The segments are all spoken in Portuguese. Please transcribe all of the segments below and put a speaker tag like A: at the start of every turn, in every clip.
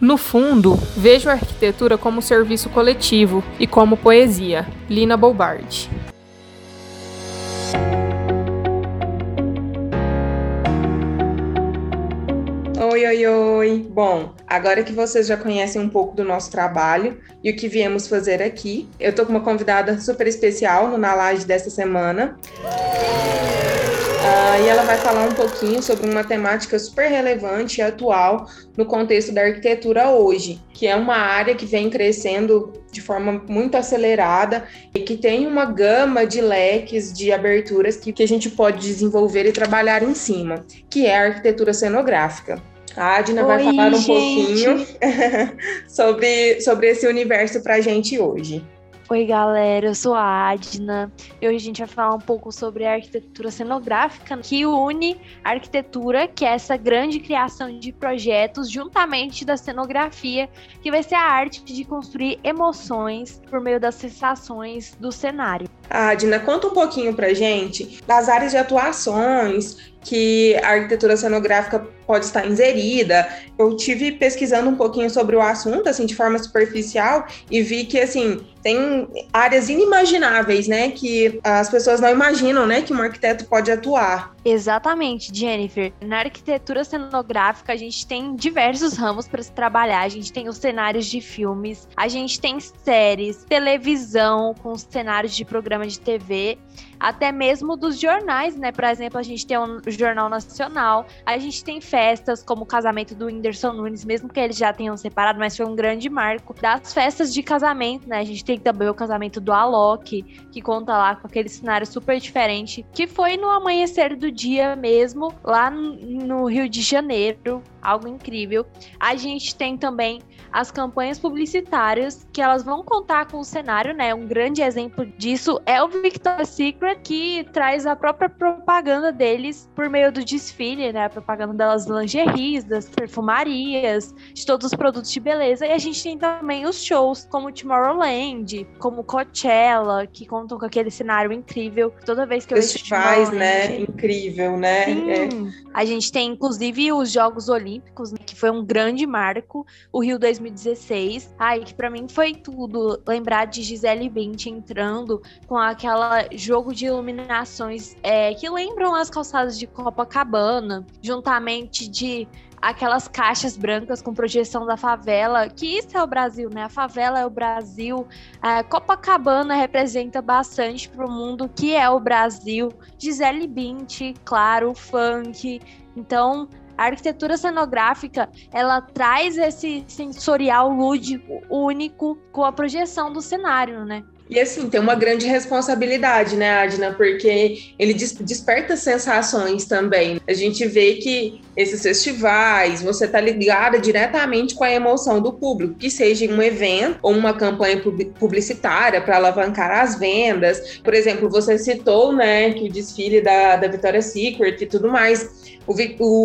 A: No fundo, vejo a arquitetura como serviço coletivo e como poesia. Lina Bobardi.
B: Oi, oi, oi! Bom, agora que vocês já conhecem um pouco do nosso trabalho e o que viemos fazer aqui, eu tô com uma convidada super especial no Na Laje dessa semana. Uh, e ela vai falar um pouquinho sobre uma temática super relevante e atual no contexto da arquitetura hoje, que é uma área que vem crescendo de forma muito acelerada e que tem uma gama de leques, de aberturas que, que a gente pode desenvolver e trabalhar em cima, que é a arquitetura cenográfica. A Adna vai falar um gente. pouquinho sobre, sobre esse universo para a gente hoje.
C: Oi, galera, eu sou a Adna e hoje a gente vai falar um pouco sobre a arquitetura cenográfica, que une a arquitetura, que é essa grande criação de projetos, juntamente da cenografia, que vai ser a arte de construir emoções por meio das sensações do cenário.
B: Adna, conta um pouquinho pra gente das áreas de atuações que a arquitetura cenográfica pode estar inserida. Eu tive pesquisando um pouquinho sobre o assunto, assim, de forma superficial, e vi que, assim, tem áreas inimagináveis, né, que as pessoas não imaginam, né, que um arquiteto pode atuar.
C: Exatamente, Jennifer. Na arquitetura cenográfica, a gente tem diversos ramos para se trabalhar. A gente tem os cenários de filmes, a gente tem séries, televisão com cenários de programa de TV até mesmo dos jornais, né? Por exemplo, a gente tem um Jornal Nacional, a gente tem festas como o casamento do Whindersson Nunes, mesmo que eles já tenham separado, mas foi um grande marco das festas de casamento, né? A gente tem também o casamento do Alok, que conta lá com aquele cenário super diferente, que foi no amanhecer do dia mesmo, lá no Rio de Janeiro, algo incrível. A gente tem também as campanhas publicitárias que elas vão contar com o cenário, né? Um grande exemplo disso é o Victoria's Secret, que traz a própria propaganda deles por meio do desfile, né? A propaganda das lingeries, das perfumarias, de todos os produtos de beleza. E a gente tem também os shows, como Tomorrowland, como Coachella, que contam com aquele cenário incrível. Toda vez que eu
B: Festivais, né? Incrível, né?
C: Sim. É. A gente tem, inclusive, os Jogos Olímpicos, né? que foi um grande marco. O Rio 2000 2016. Ai, que para mim foi tudo. Lembrar de Gisele Bündchen entrando com aquela jogo de iluminações é, que lembram as calçadas de Copacabana, juntamente de aquelas caixas brancas com projeção da favela, que isso é o Brasil, né? A favela é o Brasil. A Copacabana representa bastante para o mundo que é o Brasil. Gisele Bündchen, claro, funk. Então, a arquitetura cenográfica, ela traz esse sensorial lúdico único com a projeção do cenário, né?
B: E assim, tem uma grande responsabilidade, né, Adna? Porque ele desperta sensações também. A gente vê que esses festivais, você está ligada diretamente com a emoção do público, que seja um evento ou uma campanha publicitária para alavancar as vendas. Por exemplo, você citou, né, que o desfile da, da Victoria's Secret e tudo mais. O,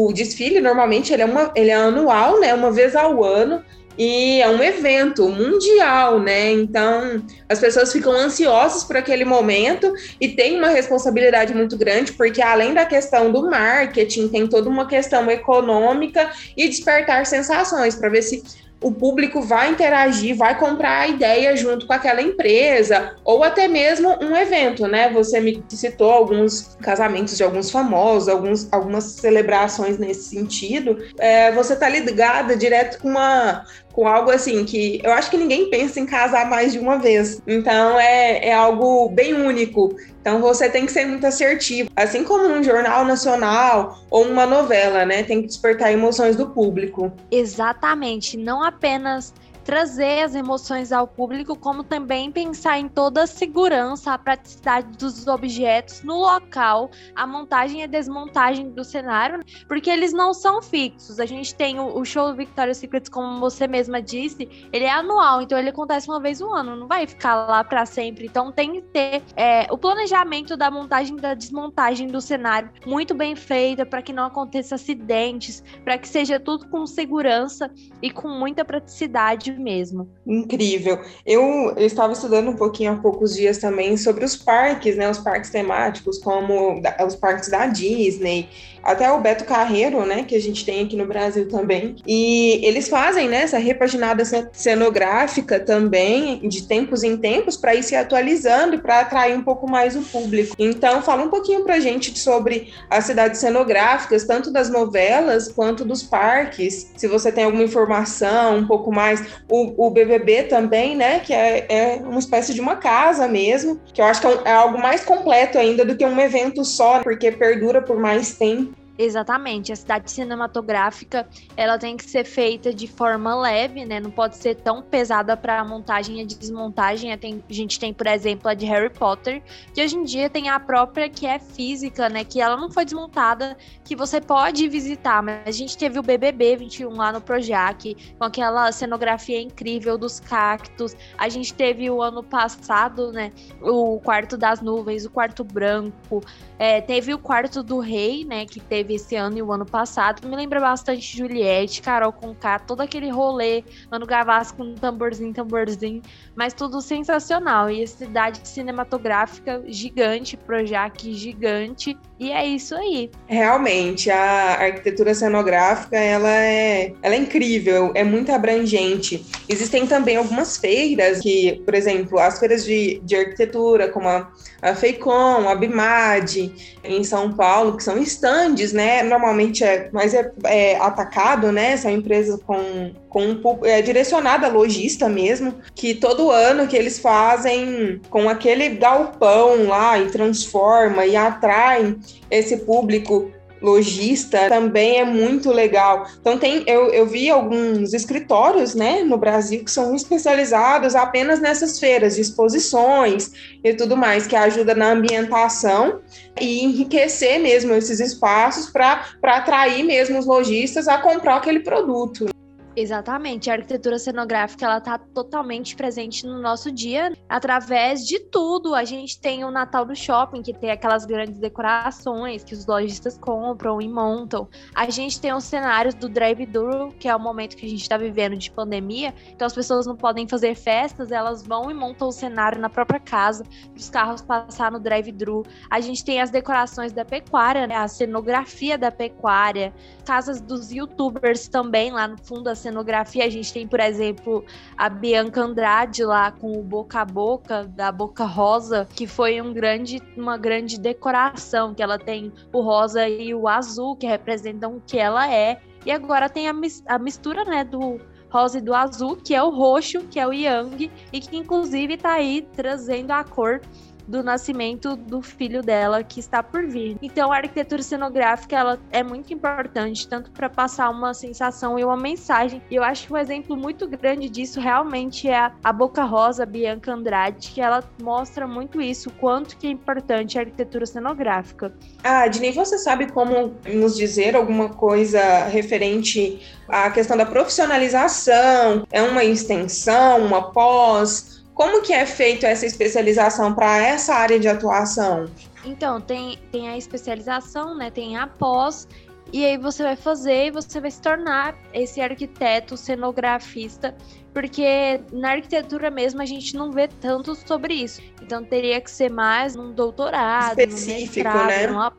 B: o desfile, normalmente, ele é, uma, ele é anual, né, uma vez ao ano, e é um evento mundial, né? Então as pessoas ficam ansiosas por aquele momento e tem uma responsabilidade muito grande, porque além da questão do marketing, tem toda uma questão econômica e despertar sensações para ver se o público vai interagir, vai comprar a ideia junto com aquela empresa, ou até mesmo um evento, né? Você me citou alguns casamentos de alguns famosos, alguns, algumas celebrações nesse sentido. É, você tá ligada direto com uma com algo assim que eu acho que ninguém pensa em casar mais de uma vez. Então é, é algo bem único. Então você tem que ser muito assertivo, assim como um jornal nacional ou uma novela, né? Tem que despertar emoções do público.
C: Exatamente, não apenas trazer as emoções ao público, como também pensar em toda a segurança, a praticidade dos objetos no local, a montagem e desmontagem do cenário, porque eles não são fixos. A gente tem o, show Victoria's Secret, como você mesma disse, ele é anual, então ele acontece uma vez no ano, não vai ficar lá para sempre. Então tem que ter é, o planejamento da montagem da desmontagem do cenário muito bem feita para que não aconteça acidentes, para que seja tudo com segurança e com muita praticidade mesmo.
B: Incrível. Eu, eu, estava estudando um pouquinho há poucos dias também sobre os parques, né? Os parques temáticos, como os parques da Disney, até o Beto Carreiro, né? Que a gente tem aqui no Brasil também. E eles fazem né, essa repaginada cenográfica também, de tempos em tempos, para ir se atualizando e para atrair um pouco mais o público. Então, fala um pouquinho para a gente sobre as cidades cenográficas, tanto das novelas quanto dos parques. Se você tem alguma informação um pouco mais. O, o BBB também, né? Que é, é, uma espécie de uma casa mesmo, que eu acho que é, um, é algo mais completo ainda do que um evento só, porque perdura por mais tempo.
C: Exatamente, a cidade cinematográfica ela tem que ser feita de forma leve, né? Não pode ser tão pesada para montagem e desmontagem. A gente tem, por exemplo, a de Harry Potter, que hoje em dia tem a própria que é física, né? Que ela não foi desmontada, que você pode visitar. Mas a gente teve o BBB 21 lá no Projac, com aquela cenografia incrível dos cactos. A gente teve o ano passado, né? O quarto das nuvens, o quarto branco. É, teve o quarto do rei, né? Que teve teve esse ano e o ano passado. Me lembra bastante Juliette, Carol Conká, todo aquele rolê, Mano Gavassi com tamborzinho, tamborzinho, mas tudo sensacional. E cidade cinematográfica gigante, Projac gigante, e é isso aí.
B: Realmente, a arquitetura cenográfica, ela é, ela é incrível, é muito abrangente. Existem também algumas feiras que, por exemplo, as feiras de, de arquitetura, como a, a FEICOM, a BIMAD, em São Paulo, que são estandes né? Normalmente é mais é, é atacado, né? São empresas com, com um, é, direcionada a lojista mesmo, que todo ano que eles fazem com aquele galpão lá e transforma e atraem esse público lojista também é muito legal. Então tem, eu, eu vi alguns escritórios, né, no Brasil que são especializados apenas nessas feiras de exposições e tudo mais, que ajuda na ambientação e enriquecer mesmo esses espaços para atrair mesmo os lojistas a comprar aquele produto.
C: Exatamente, a arquitetura cenográfica ela está totalmente presente no nosso dia através de tudo. A gente tem o Natal do Shopping, que tem aquelas grandes decorações que os lojistas compram e montam. A gente tem os cenários do drive-thru, que é o momento que a gente está vivendo de pandemia, então as pessoas não podem fazer festas, elas vão e montam o cenário na própria casa, para os carros passar no drive-thru. A gente tem as decorações da pecuária, né? a cenografia da pecuária, casas dos youtubers também lá no fundo da cenografia. A gente tem, por exemplo, a Bianca Andrade lá com o Boca a Boca, da Boca Rosa, que foi um grande, uma grande decoração, que ela tem o rosa e o azul, que representam o que ela é. E agora tem a, a mistura, né, do rosa e do azul, que é o roxo, que é o yang, e que inclusive tá aí trazendo a cor do nascimento do filho dela que está por vir. Então, a arquitetura cenográfica ela é muito importante tanto para passar uma sensação e uma mensagem. E eu acho que um exemplo muito grande disso realmente é a Boca Rosa Bianca Andrade, que ela mostra muito isso, quanto que é importante a arquitetura cenográfica.
B: Ah, Disney, você sabe como nos dizer alguma coisa referente à questão da profissionalização? É uma extensão, uma pós? Como que é feito essa especialização para essa área de atuação?
C: Então, tem, tem a especialização, né? Tem a pós, e aí você vai fazer e você vai se tornar esse arquiteto cenografista, porque na arquitetura mesmo a gente não vê tanto sobre isso. Então teria que ser mais um doutorado,
B: específico, um mestrado, né?
C: uma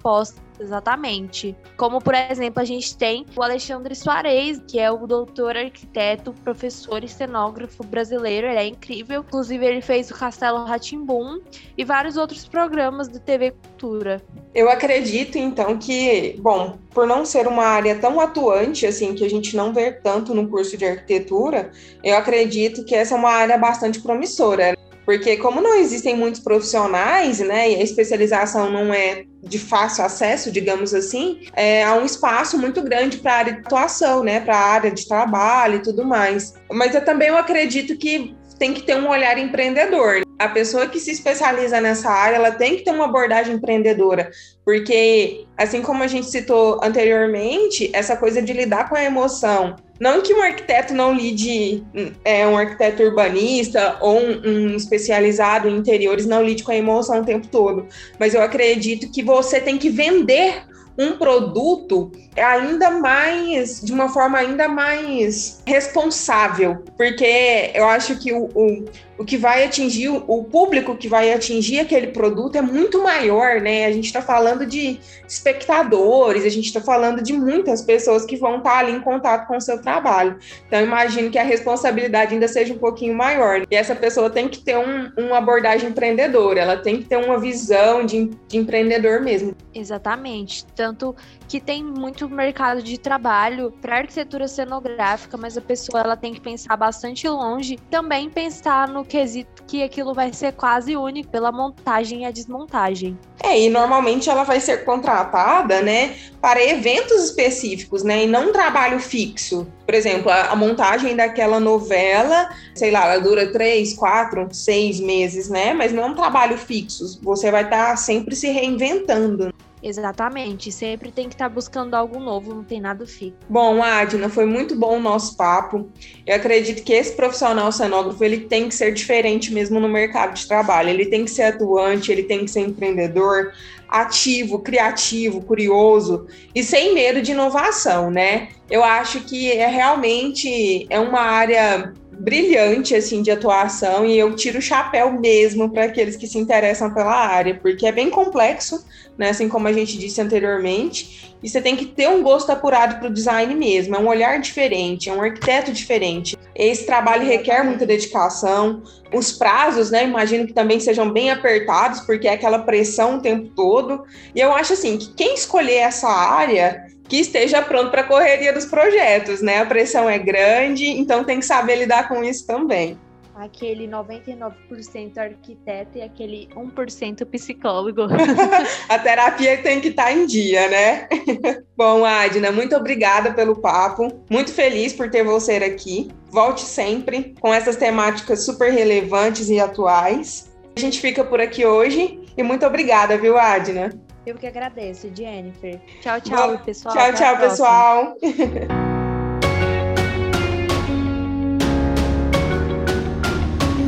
C: Exatamente. Como, por exemplo, a gente tem o Alexandre Soares, que é o doutor arquiteto, professor e cenógrafo brasileiro. Ele é incrível. Inclusive, ele fez o Castelo Ratimbum e vários outros programas de TV Cultura.
B: Eu acredito, então, que, bom, por não ser uma área tão atuante, assim, que a gente não vê tanto no curso de arquitetura, eu acredito que essa é uma área bastante promissora. Porque como não existem muitos profissionais, né, e a especialização não é de fácil acesso, digamos assim, é, há um espaço muito grande para a área de atuação, né, para a área de trabalho e tudo mais. Mas eu também eu acredito que tem que ter um olhar empreendedor. A pessoa que se especializa nessa área, ela tem que ter uma abordagem empreendedora, porque assim como a gente citou anteriormente, essa coisa de lidar com a emoção, não que um arquiteto não lide, é, um arquiteto urbanista ou um, um, especializado em interiores não lide com a emoção o tempo todo, mas eu acredito que você tem que vender um produto ainda mais, de uma forma ainda mais responsável, porque eu acho que o, o, o que vai atingir, o público que vai atingir aquele produto é muito maior, né? A gente está falando de espectadores, a gente está falando de muitas pessoas que vão estar tá ali em contato com o seu trabalho. Então, imagino que a responsabilidade ainda seja um pouquinho maior. E essa pessoa tem que ter um, uma abordagem empreendedora, ela tem que ter uma visão de, de empreendedor mesmo.
C: Exatamente. Tanto que tem muito mercado de trabalho para arquitetura cenográfica, mas a pessoa ela tem que pensar bastante longe, também pensar no quesito que aquilo vai ser quase único pela montagem e a desmontagem.
B: É, e normalmente ela vai ser contratada, né, para eventos específicos, né, e não trabalho fixo. Por exemplo, a, a montagem daquela novela, sei lá, ela dura três, quatro, seis meses, né, mas não é um trabalho fixo. Você vai estar tá sempre se reinventando.
C: Exatamente, sempre tem que estar tá buscando algo novo, não tem nada fixo.
B: Bom, Adna, foi muito bom o nosso papo. Eu acredito que esse profissional cenógrafo, ele tem que ser diferente mesmo no mercado de trabalho. Ele tem que ser atuante, ele tem que ser empreendedor, ativo, criativo, curioso e sem medo de inovação, né? Eu acho que é realmente é uma área brilhante assim de atuação e eu tiro o chapéu mesmo para aqueles que se interessam pela área, porque é bem complexo, né, assim como a gente disse anteriormente, e você tem que ter um gosto apurado para o design mesmo, é um olhar diferente, é um arquiteto diferente. Esse trabalho requer muita dedicação, os prazos, né, imagino que também sejam bem apertados, porque é aquela pressão o tempo todo. E eu acho assim que quem escolher essa área que esteja pronto para a correria dos projetos, né? A pressão é grande, então tem que saber lidar com isso também.
C: Aquele 99% arquiteto e aquele 1% psicólogo.
B: a terapia tem que estar tá em dia, né? Bom, Adna, muito obrigada pelo papo. Muito feliz por ter você aqui. Volte sempre com essas temáticas super relevantes e atuais. A gente fica por aqui hoje e muito obrigada, viu, Adna?
C: Eu que agradeço, Jennifer. Tchau, tchau, Bom, pessoal.
B: Tchau, Até tchau, pessoal.